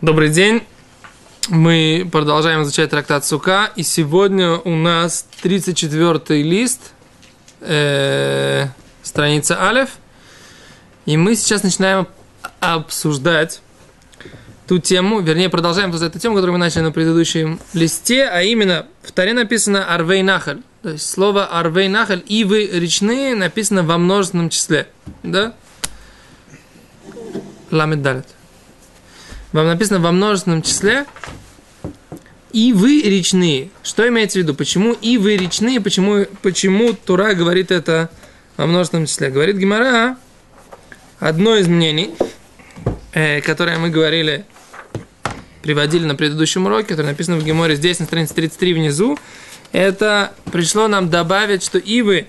Добрый день. Мы продолжаем изучать трактат Сука. И сегодня у нас 34 лист, э, страница Алев. И мы сейчас начинаем обсуждать ту тему, вернее, продолжаем эту тему, которую мы начали на предыдущем листе, а именно в Таре написано Арвей Нахаль. То есть слово Арвей Нахаль, ивы речные, написано во множественном числе. Да? Ламед Далет вам написано во множественном числе, и вы речные. Что имеется в виду? Почему и вы речные? Почему, почему Тура говорит это во множественном числе? Говорит Гимара, одно из мнений, э, которое мы говорили, приводили на предыдущем уроке, которое написано в Геморе здесь, на странице 33 внизу, это пришло нам добавить, что ивы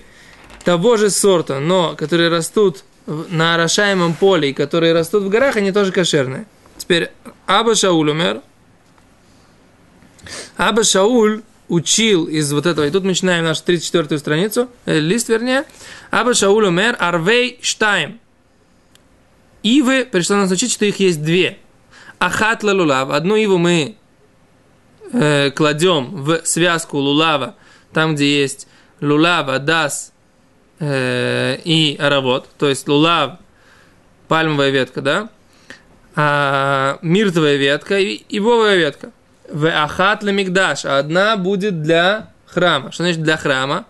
того же сорта, но которые растут на орошаемом поле и которые растут в горах, они тоже кошерные. Теперь Аба Шауль умер. Аба Шауль учил из вот этого, и тут мы начинаем нашу 34-ю страницу, э, лист вернее. Аба Шауль умер Арвей Штайм. Ивы, пришло нас учить, что их есть две. Ахат лулав. Одну иву мы э, кладем в связку лулава, там, где есть лулава, дас э, и аравод, то есть лулав, пальмовая ветка, да, а, миртовая ветка и ивовая ветка. В ахат мигдаш. Одна будет для храма. Что значит для храма?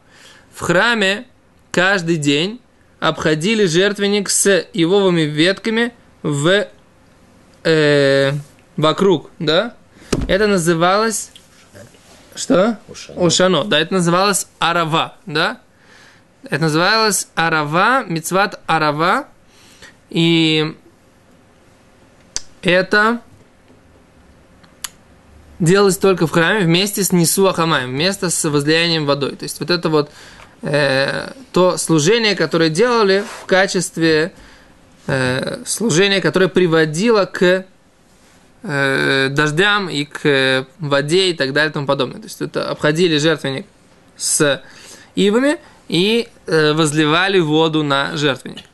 В храме каждый день обходили жертвенник с ивовыми ветками в, э, вокруг, да? Это называлось... Что? Ушано. Ушано. Да, это называлось арава, да? Это называлось арава, мицват арава. И это делалось только в храме вместе с Нису Ахамаем, вместе с возлиянием водой. То есть вот это вот э, то служение, которое делали в качестве э, служения, которое приводило к э, дождям и к воде и так далее и тому подобное. То есть это обходили жертвенник с ивами и э, возливали воду на жертвенник.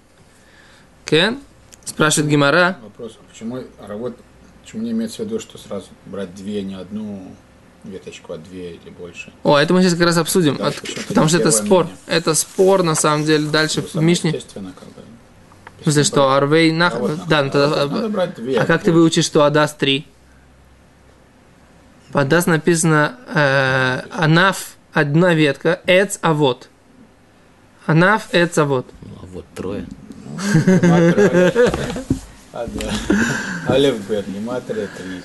Okay? Спрашивает Гимара. Вопрос, почему работа, почему не имеется в виду, что сразу брать две, не одну веточку, а две или больше? О, это мы сейчас как раз обсудим, да, от, потому что это спор. Мнение. Это спор, на самом деле, дальше ну, в Мишне. Естественно, как бы. В смысле, что Арвей нах... А вот, да, ну, тогда... А надо брать две, а как ты выучишь, что Адас три? По Адас написано э, Анаф одна ветка, Эц Авод. Анаф Эц Авод. Ну, а вот трое. Алев Бет, гематрия 3.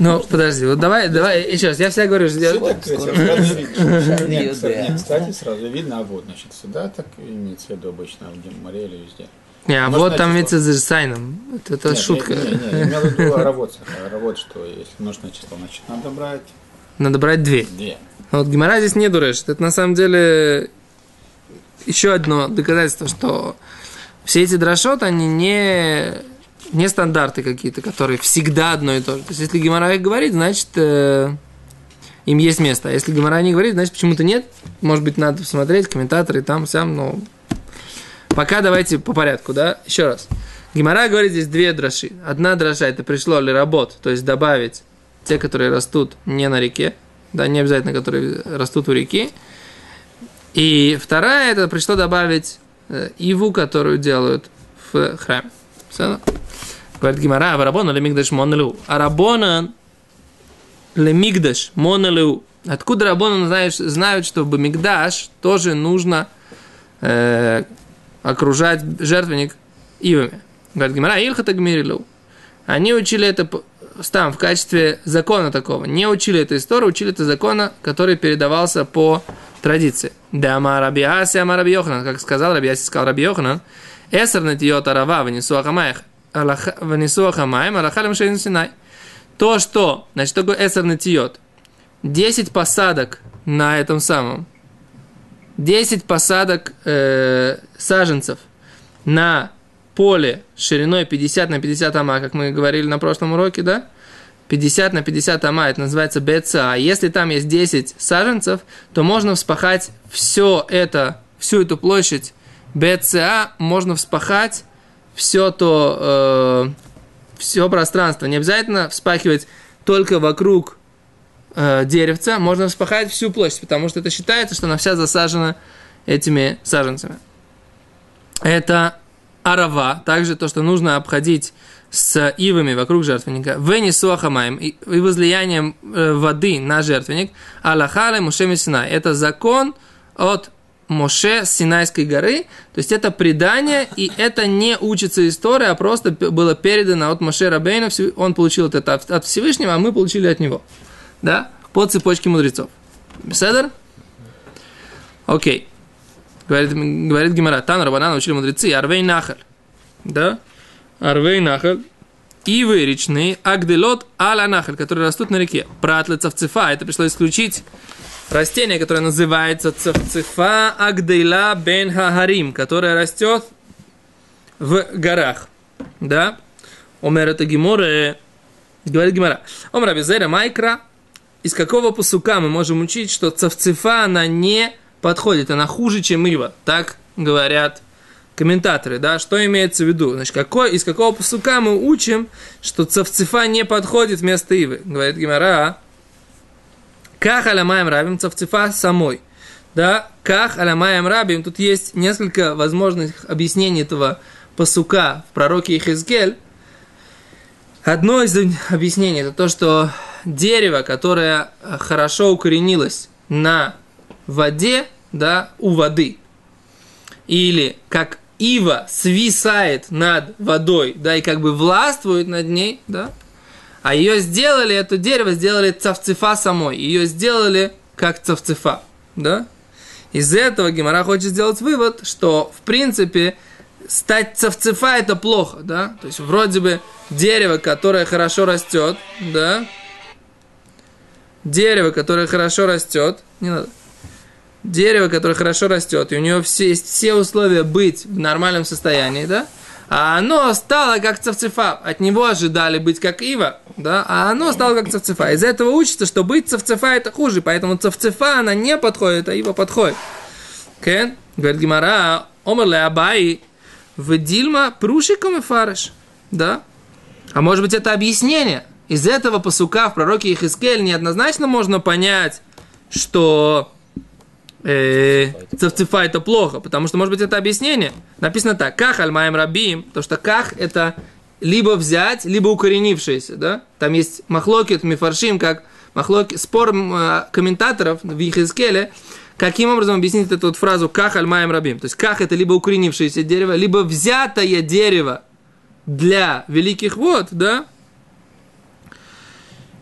Ну, подожди, вот давай, давай, еще раз, я всегда говорю, что... Нет, кстати, сразу видно, а вот, значит, сюда так имеется в виду обычно, в Геморе или везде. Не, а вот там имеется с сайном. Это, это нет, шутка. Не, не, не, я имел в виду. Аравод, что если нужное число, значит, надо брать... Надо брать две. Две. А вот Гимара здесь не дурешит. Это на самом деле еще одно доказательство, что все эти дрошот, они не, не стандарты какие-то, которые всегда одно и то же. То есть, если Гимара говорит, значит, э, им есть место. А если Гимара не говорит, значит, почему-то нет. Может быть, надо посмотреть, комментаторы там, сам, но... Пока давайте по порядку, да? Еще раз. Гимара говорит здесь две дроши. Одна дроша это пришло ли работ, то есть добавить те, которые растут не на реке, да, не обязательно, которые растут у реки. И вторая это пришло добавить Э, иву, которую делают в храме. Говорит Гимара, а Рабона лемигдаш монелу. А Рабона лемигдаш монелу. Откуда Рабона знаешь, знают, что Мигдаш тоже нужно э, окружать жертвенник ивами. Говорит Гимара, Илхата Гмирилу. Они учили это там в качестве закона такого. Не учили эту историю, учили это закона, который передавался по традиции. Да Рабиаси, Ама Раби Йоханан, как сказал Рабиаси, сказал Раби Йоханан, Эсер натиот арава внесу ахамаях, внесу ахамаем, алахалим шейн синай. То, что, значит, что такое эсер натиот? 10 посадок на этом самом, 10 посадок э, саженцев на поле шириной 50 на 50 ама, как мы говорили на прошлом уроке, да? 50 на 50 ама, это называется БЦА. Если там есть 10 саженцев, то можно вспахать все это, всю эту площадь БЦА, можно вспахать все то, э, все пространство. Не обязательно вспахивать только вокруг э, деревца, можно вспахать всю площадь, потому что это считается, что она вся засажена этими саженцами. Это арава, также то, что нужно обходить с ивами вокруг жертвенника, вени суахамаем и возлиянием э, воды на жертвенник, аллахале муше Синай. Это закон от Моше с Синайской горы, то есть это предание, и это не учится история, а просто было передано от Моше Рабейна, он получил это от Всевышнего, а мы получили от него, да, по цепочке мудрецов. Беседер? Окей. Говорит, говорит Гимара, Тан Рабана научили мудрецы, Арвей Нахаль. Да? Арвей Нахаль. Ивы речные, Агделот Аля Нахаль, которые растут на реке. Пратлы цавцефа, это пришлось исключить растение, которое называется цавцефа Агдейла Бен Хагарим, которое растет в горах. Да? Омер это Гиморе, говорит Гимара. Омер Абизера Майкра, из какого посука мы можем учить, что цавцефа, она не подходит, она хуже, чем ива. Так говорят комментаторы, да, что имеется в виду? Значит, какой, из какого посука мы учим, что цавцефа не подходит вместо ивы? Говорит Гимара, как алямаем рабим цавцефа самой. Да, как алямаем рабим, тут есть несколько возможных объяснений этого посука в пророке Ихизгель. Одно из объяснений это то, что дерево, которое хорошо укоренилось на воде, да, у воды. Или как ива свисает над водой, да, и как бы властвует над ней, да, а ее сделали, это дерево сделали цавцефа самой, ее сделали как цавцефа, да. Из этого Гимара хочет сделать вывод, что, в принципе, стать цавцефа это плохо, да, то есть вроде бы дерево, которое хорошо растет, да, дерево, которое хорошо растет, не надо, дерево, которое хорошо растет, и у него все, есть все условия быть в нормальном состоянии, да, а оно стало как цавцефа. От него ожидали быть как ива, да, а оно стало как цавцефа. Из этого учится, что быть цавцефа это хуже, поэтому цавцефа она не подходит, а ива подходит. Кен, говорит Гимара, омерле абай, в дильма прушиком и фарыш, да. А может быть это объяснение? Из этого посука в пророке Ихискель неоднозначно можно понять, что э, это плохо, потому что, может быть, это объяснение. Написано так, ках альмаем рабим, то что ках это либо взять, либо укоренившееся, да? Там есть махлокет, мифаршим, как махлоки, спор э, комментаторов в Ихискеле, каким образом объяснить эту вот фразу «ках альмаем рабим». То есть «ках» это либо укоренившееся дерево, либо взятое дерево для великих вод, да?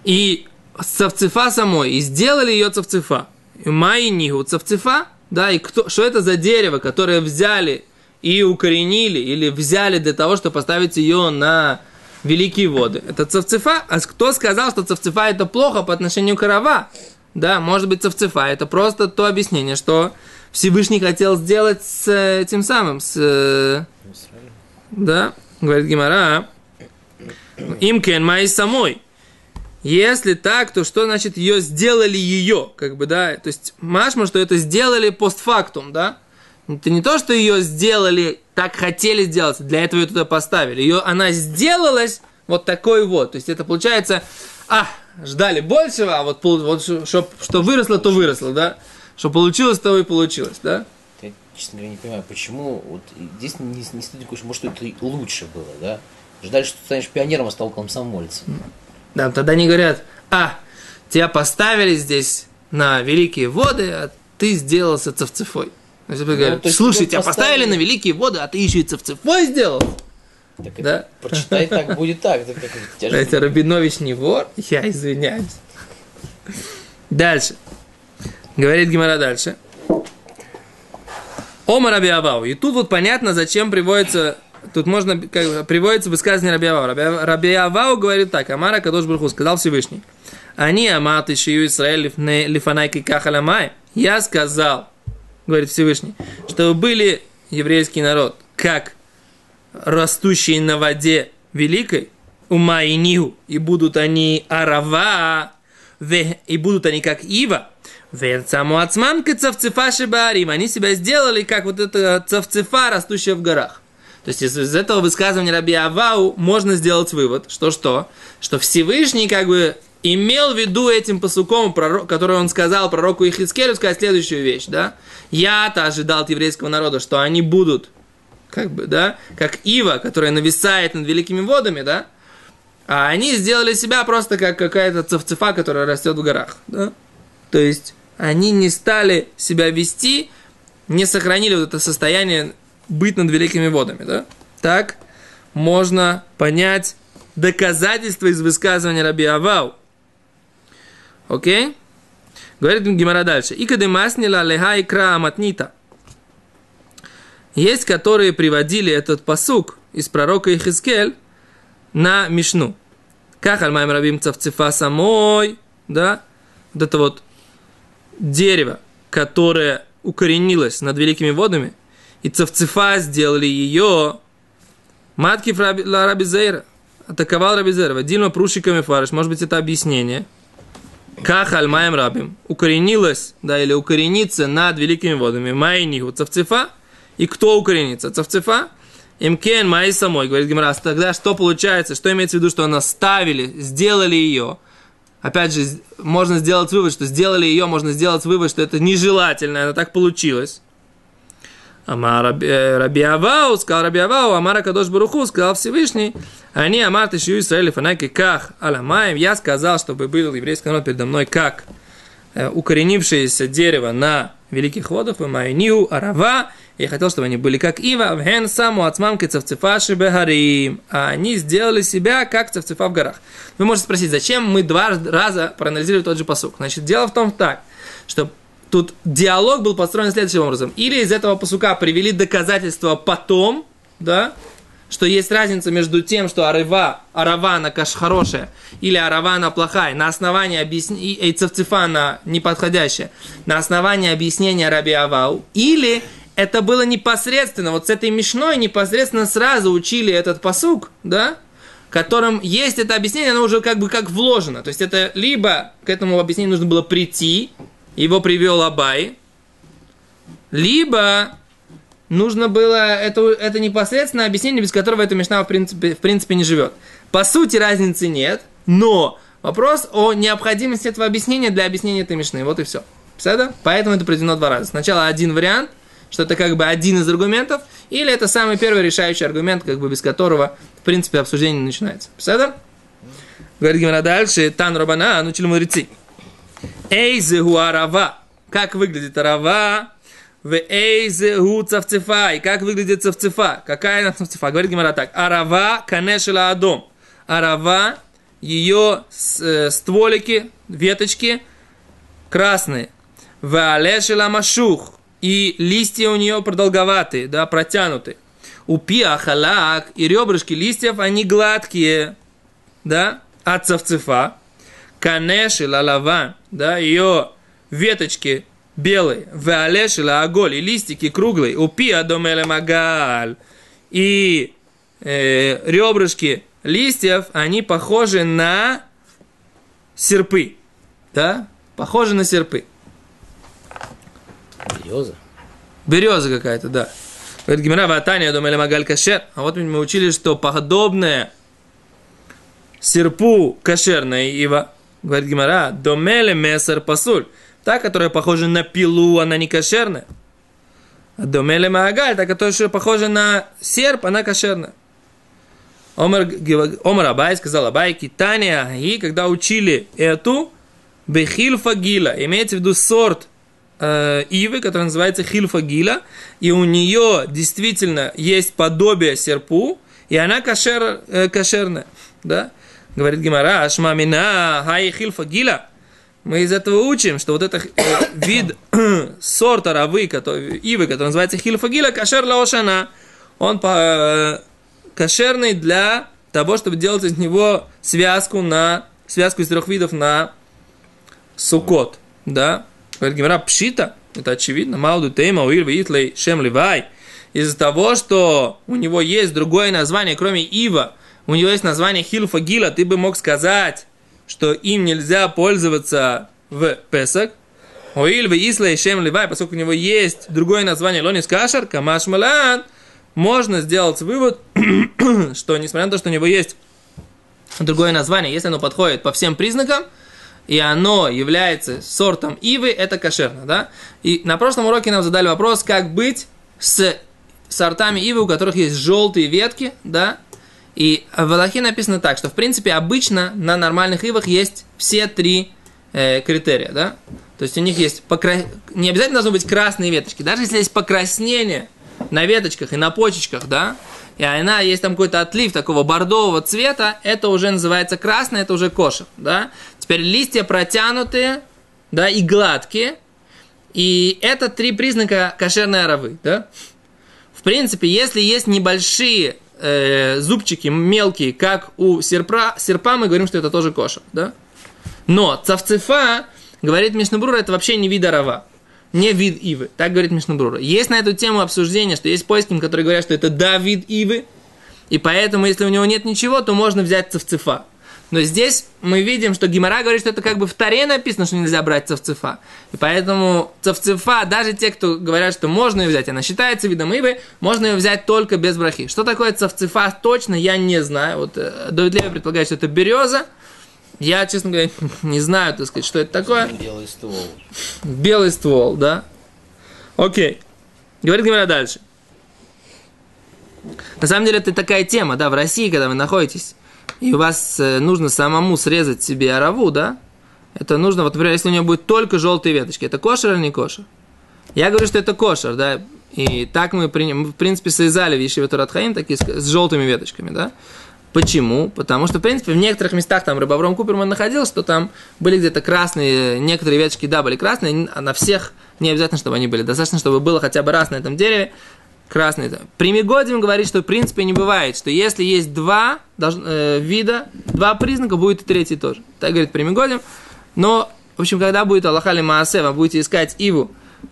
И цавцефа самой, и сделали ее цавцефа. Майнигу цавцефа, да, и кто, что это за дерево, которое взяли и укоренили, или взяли для того, чтобы поставить ее на великие воды. Это цавцефа. А кто сказал, что цавцефа это плохо по отношению к рава? Да, может быть цавцефа. Это просто то объяснение, что Всевышний хотел сделать с этим самым, с... Да, говорит Гимара. Имкен май самой. Если так, то что значит ее сделали ее, как бы, да, то есть машма, что это сделали постфактум, да, это не то, что ее сделали, так хотели сделать, для этого ее туда поставили, ее, она сделалась вот такой вот, то есть это получается, а, ждали большего, а вот, вот что, что выросло, то выросло, да, что получилось, то и получилось, да. Я, честно говоря, не понимаю, почему, вот здесь не, не стоит может, это лучше было, да, ждали, что ты станешь пионером, а стал комсомольцем. Да, тогда они говорят, а, тебя поставили здесь на великие воды, а ты сделался цевцефой. Ну, говорят, слушай, тебя поставили на великие воды, а ты еще и цевцефой сделал. Так да? прочитай так, будет так. так Это Рабинович не вор? Я извиняюсь. Дальше. Говорит Гимара дальше. Ома Раби Абау. И тут вот понятно, зачем приводится Тут можно, как, приводится высказывание Раби Авау. Раби, Раби Авау говорит так, Амара Кадош Бруху, сказал Всевышний. Они амат и шию Исраэль лифанайки кахаламай. Я сказал, говорит Всевышний, что были еврейский народ, как растущие на воде великой, ума и нигу, и будут они арава, и будут они как ива, Верцаму ацман цавцефа шибарим. Они себя сделали, как вот эта цавцефа, растущая в горах. То есть из, из этого высказывания Раби Авау можно сделать вывод, что что? Что Всевышний как бы имел в виду этим посуком, который он сказал пророку Ихискелю, сказать следующую вещь, да? Я-то ожидал от еврейского народа, что они будут, как бы, да, как Ива, которая нависает над великими водами, да? А они сделали себя просто как какая-то цевцефа, которая растет в горах, да? То есть они не стали себя вести, не сохранили вот это состояние быть над великими водами, да? Так можно понять доказательства из высказывания Раби Авау. Окей? Говорит Гимара дальше. И кадемаснила леха и матнита. Есть, которые приводили этот посук из пророка Ихискель на Мишну. Как Альмайм Рабим Цавцефа самой, да, вот это вот дерево, которое укоренилось над великими водами, и Цавцефа сделали ее матки Раби Зейра, атаковал Раби Зейра, Дильма прушиками фарш, может быть, это объяснение. Как Альмаем Рабим. Укоренилась, да, или укоренится над великими водами, Майниху Цавцефа, и кто укоренится? Цавцефа, Имкен Май самой, говорит Гимрас, тогда что получается, что имеется в виду, что она ставили, сделали ее, опять же, можно сделать вывод, что сделали ее, можно сделать вывод, что это нежелательно, она так получилось. Амар Раби, э, сказал Раби Авау, Амара Кадош Баруху, сказал Всевышний, они Амар Тишью Исраэль Фанаки как Аламаем, я сказал, чтобы был еврейский народ передо мной как э, укоренившееся дерево на великих водах, и Майниу Арава, я хотел, чтобы они были как Ива, в Ген саму ацмамки цавцефаши бегарим. А они сделали себя как цавцефа в горах. Вы можете спросить, зачем мы два раза проанализировали тот же посук? Значит, дело в том так, что тут диалог был построен следующим образом. Или из этого посука привели доказательства потом, да, что есть разница между тем, что арава, арава она каш хорошая, или арава она плохая, на основании объяснения, и цевцефа она неподходящая, на основании объяснения Раби Авау, или это было непосредственно, вот с этой мешной непосредственно сразу учили этот посук, да, которым есть это объяснение, оно уже как бы как вложено. То есть это либо к этому объяснению нужно было прийти, его привел Абай, либо нужно было это, это непосредственно объяснение, без которого эта мешна в принципе, в принципе не живет. По сути разницы нет, но вопрос о необходимости этого объяснения для объяснения этой мешны. Вот и все. Все Поэтому это проведено два раза. Сначала один вариант – что это как бы один из аргументов, или это самый первый решающий аргумент, как бы без которого, в принципе, обсуждение начинается. Пседа? Говорит Гимара дальше, Тан Рабана, научили мудрецы. Эйзе арава. Как выглядит арава? В эйзе гу цавцефа. И как выглядит цавцефа? Какая она цавцефа? Говорит Гимара так. Арава канешела адом. Арава, ее э, стволики, веточки красные. В алешела машух и листья у нее продолговатые, да, протянутые. У пиахалак и ребрышки листьев, они гладкие, да, от цавцефа. Канеши лалава, да, ее веточки белые, валеши лаголь, и листики круглые, у пиадомеле магаль, и э, ребрышки листьев, они похожи на серпы, да, похожи на серпы. Береза? Береза какая-то, да. Говорит Гимера, Ватания, думали, Магаль Кашер. А вот мы учили, что подобное серпу кошерная ива, говорит Гимара, домеле месар пасуль. Та, которая похожа на пилу, она не кошерная. А домеле магаль, та, которая похожа на серп, она кошерная. Омар, Омар Абай сказал Абай, Китания, и когда учили эту, бехильфа гила, имеется в виду сорт э, ивы, которая называется хильфагила, и у нее действительно есть подобие серпу, и она кошер, э, кошерная, да? Говорит Гимара, ашмамина хай хильфагила. Мы из этого учим, что вот этот э, вид сорта равы, который, ивы, который называется хильфагила, кошер лаошана, он по, э, кошерный для того, чтобы делать из него связку на связку из трех видов на сукот, да, Говорит Гимара, пшита, это очевидно, Мауду Тейма, Уиль, Итлей, Шем Ливай. Из-за того, что у него есть другое название, кроме Ива, у него есть название Хилфа Гила, ты бы мог сказать, что им нельзя пользоваться в Песах. Оиль в Ислей Шем Ливай, поскольку у него есть другое название Лонис Кашар, Камаш Малан, можно сделать вывод, что несмотря на то, что у него есть другое название, если оно подходит по всем признакам, и оно является сортом ивы, это кошерно, да? И на прошлом уроке нам задали вопрос, как быть с сортами ивы, у которых есть желтые ветки, да? И в Аллахе написано так, что в принципе обычно на нормальных ивах есть все три э, критерия, да? То есть у них есть покра... не обязательно должны быть красные веточки, даже если есть покраснение на веточках и на почечках, да, и она есть там какой-то отлив такого бордового цвета, это уже называется красное, это уже кошер, да. Теперь листья протянутые, да, и гладкие, и это три признака кошерной оравы, да. В принципе, если есть небольшие э, зубчики мелкие, как у серпа, серпа, мы говорим, что это тоже кошер, да. Но цавцефа, говорит Мишнабрура, это вообще не вид арава не вид ивы. Так говорит Мишнабрура. Есть на эту тему обсуждение, что есть поиски, которые говорят, что это да, вид ивы, и поэтому, если у него нет ничего, то можно взять цевцефа. Но здесь мы видим, что Гимара говорит, что это как бы в Таре написано, что нельзя брать цевцефа. И поэтому цевцефа, даже те, кто говорят, что можно ее взять, она считается видом ивы, можно ее взять только без брахи. Что такое цевцефа точно, я не знаю. Вот э, Давид Леви предполагает, что это береза, я, честно говоря, не знаю, так сказать, что это такое. Белый ствол. Белый ствол, да. Окей. Говорит Гимара дальше. На самом деле, это такая тема, да, в России, когда вы находитесь, и у вас э, нужно самому срезать себе ораву, да, это нужно, вот, например, если у него будет только желтые веточки, это кошер или не кошер? Я говорю, что это кошер, да, и так мы, в принципе, срезали в Туратхаим, такие с желтыми веточками, да. Почему? Потому что, в принципе, в некоторых местах там Рыбавром Куперман находил, что там были где-то красные, некоторые веточки, да, были красные, а на всех не обязательно, чтобы они были. Достаточно, чтобы было хотя бы раз на этом дереве красный. Примигодим говорит, что в принципе не бывает, что если есть два долж, э, вида, два признака, будет и третий тоже. Так говорит Примигодим. Но, в общем, когда будет Аллахали Маасе, вы будете искать Иву,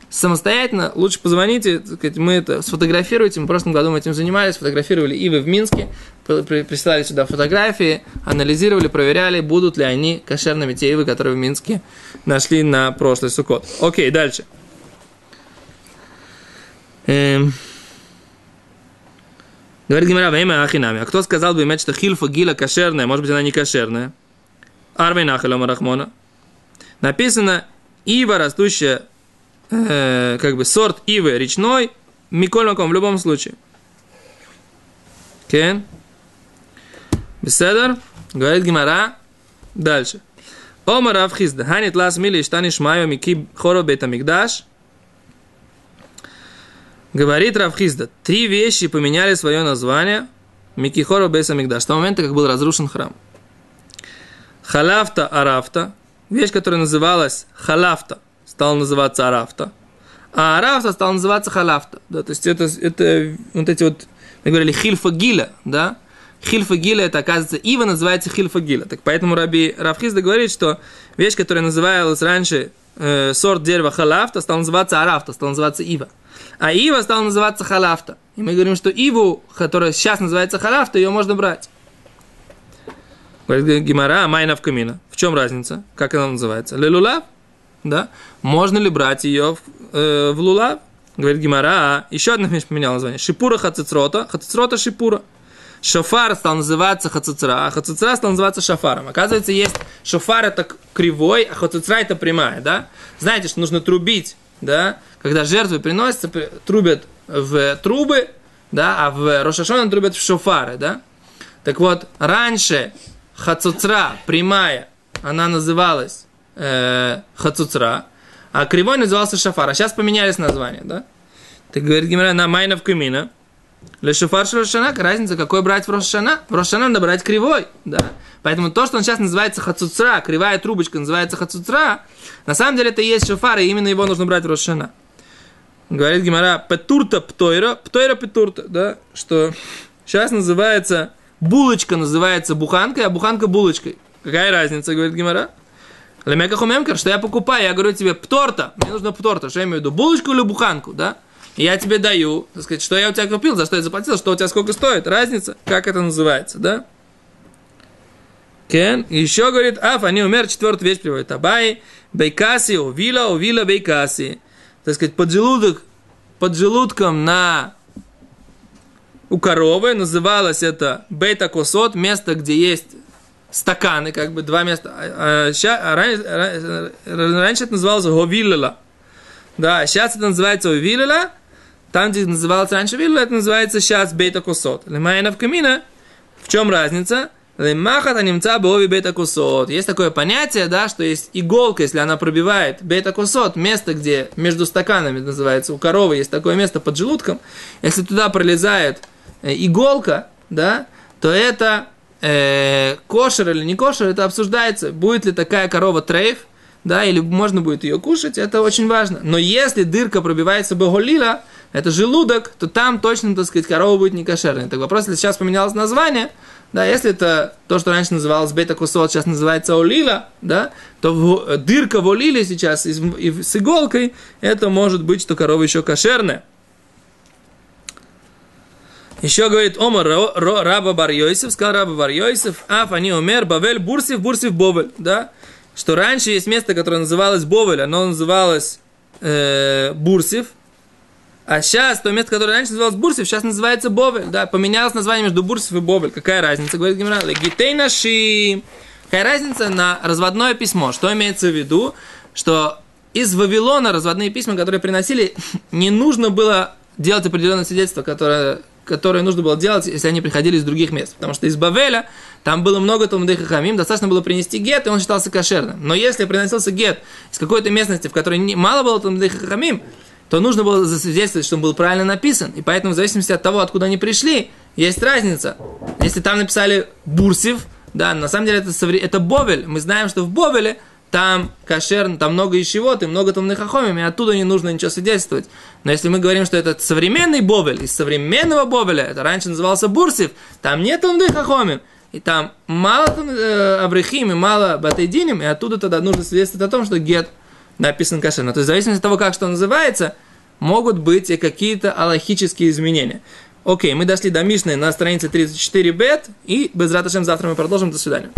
самостоятельно, лучше позвоните, мы это сфотографируйте, мы в прошлом году мы этим занимались, фотографировали Ивы в Минске, присылали сюда фотографии, анализировали, проверяли, будут ли они кошерными те Ивы, которые в Минске нашли на прошлый сукот. Окей, дальше. Эм. Говорит Гимара, время Ахинами. А кто сказал бы иметь, что хильфа гила кошерная, может быть, она не кошерная? Арвей Нахалама Рахмона. Написано, ива, растущая э, как бы сорт ивы речной, Миколь Маком в любом случае. Кен? Беседер? Говорит Гимара. Дальше. Омар Авхизда. Ханит лас мили штани шмайо мики хоро бета мигдаш. Говорит Равхизда, три вещи поменяли свое название Микихоро Беса Мигдаш, с того момента, как был разрушен храм. Халафта Арафта, вещь, которая называлась Халафта, стал называться Арафта. А Арафта стал называться Халафта. Да, то есть это, это вот эти вот, мы говорили, Хильфа Гиля, да? Хильфа Гиля, это, оказывается, Ива называется Хильфа Гиля. Так поэтому Раби Рафхизда говорит, что вещь, которая называлась раньше э, сорт дерева Халафта, стал называться Арафта, стал называться Ива. А Ива стал называться Халафта. И мы говорим, что Иву, которая сейчас называется Халафта, ее можно брать. Говорит Гимара, Майна в камина. В чем разница? Как она называется? Лелулав? да, можно ли брать ее в, э, в лулав? Говорит Гимара, а, еще одна вещь поменяла название. Шипура хацицрота, хацицрота шипура. Шофар стал называться хацицра, а хацицра стал называться шофаром. Оказывается, есть шофар это кривой, а хацицра это прямая, да? Знаете, что нужно трубить, да? Когда жертвы приносятся, трубят в трубы, да, а в Рошашона трубят в шофары, да? Так вот, раньше хацуцра, прямая, она называлась э, Хацуцра, а кривой назывался Шафар. А сейчас поменялись названия, да? Так говорит Гимара, на Майнов Камина. Для Шафар Рошана, разница, какой брать в Рошана? В Рошана надо брать кривой, да? Поэтому то, что он сейчас называется Хацуцра, кривая трубочка называется Хацуцра, на самом деле это и есть Шафар, и именно его нужно брать в Рошана. Говорит Гимара, Петурта Птойра, Птойра Петурта, да? Что сейчас называется, булочка называется буханкой, а буханка булочкой. Какая разница, говорит Гимара? Лемека хумемкер, что я покупаю, я говорю тебе, пторта, мне нужно пторта, что я имею в виду, булочку или буханку, да? Я тебе даю, так сказать, что я у тебя купил, за что я заплатил, что у тебя сколько стоит, разница, как это называется, да? Кен, еще говорит, аф, они умер, четвертую вещь приводит, абай, бейкаси, увила, увила, бейкаси. Так сказать, под желудком на у коровы, называлось это бета-косот, место, где есть стаканы, как бы два места. А, а, а раньше, раньше это называлось говилела. Да, сейчас это называется увилела, там, где называлось раньше вилла, это называется сейчас бета косот. Лемайна в камина. В чем разница? Лемахат анимца бови бета косот. Есть такое понятие, да, что есть иголка, если она пробивает бета косот, место, где между стаканами называется, у коровы есть такое место под желудком. Если туда пролезает иголка, да, то это э, кошер или не кошер, это обсуждается. Будет ли такая корова трейф, да, или можно будет ее кушать, это очень важно. Но если дырка пробивается боголила, это желудок, то там точно, так сказать, корова будет не кошерной. Так вопрос, если сейчас поменялось название, да, если это то, что раньше называлось бета кусот, сейчас называется олила, да, то в, дырка в олиле сейчас и, и с иголкой, это может быть, что корова еще кошерная. Еще говорит Омар Раба Бар Йосиф, сказал Раба Бар Йосиф, Аф они умер, Бавель Бурсив, Бурсив Бовель, да, что раньше есть место, которое называлось Бовель, оно называлось э, Бурсив, а сейчас то место, которое раньше называлось Бурсев, сейчас называется Бовель. Да, поменялось название между Бурсев и Бовель. Какая разница? Говорит Гимра. Гитей наши. Какая разница на разводное письмо? Что имеется в виду? Что из Вавилона разводные письма, которые приносили, не нужно было делать определенное свидетельство, которое, которое нужно было делать, если они приходили из других мест. Потому что из Бавеля там было много Талмудей Хамим, достаточно было принести гет, и он считался кошерным. Но если приносился гет из какой-то местности, в которой мало было Талмудей Хамим, то нужно было засвидетельствовать, что он был правильно написан. И поэтому, в зависимости от того, откуда они пришли, есть разница. Если там написали Бурсив, да, на самом деле это, это Бовель. Мы знаем, что в Бовеле там кошер, там много и чего-то, много там хахомим, и оттуда не нужно ничего свидетельствовать. Но если мы говорим, что это современный Бобель, из современного Бобеля, это раньше назывался Бурсив, там нет там хахомим, и там мало там э, и мало Батайдиним, и оттуда тогда нужно свидетельствовать о том, что Гет написан кошерно. То есть в зависимости от того, как что называется, могут быть и какие-то аллахические изменения. Окей, мы дошли до Мишны на странице 34 бет, и без завтра мы продолжим. До свидания.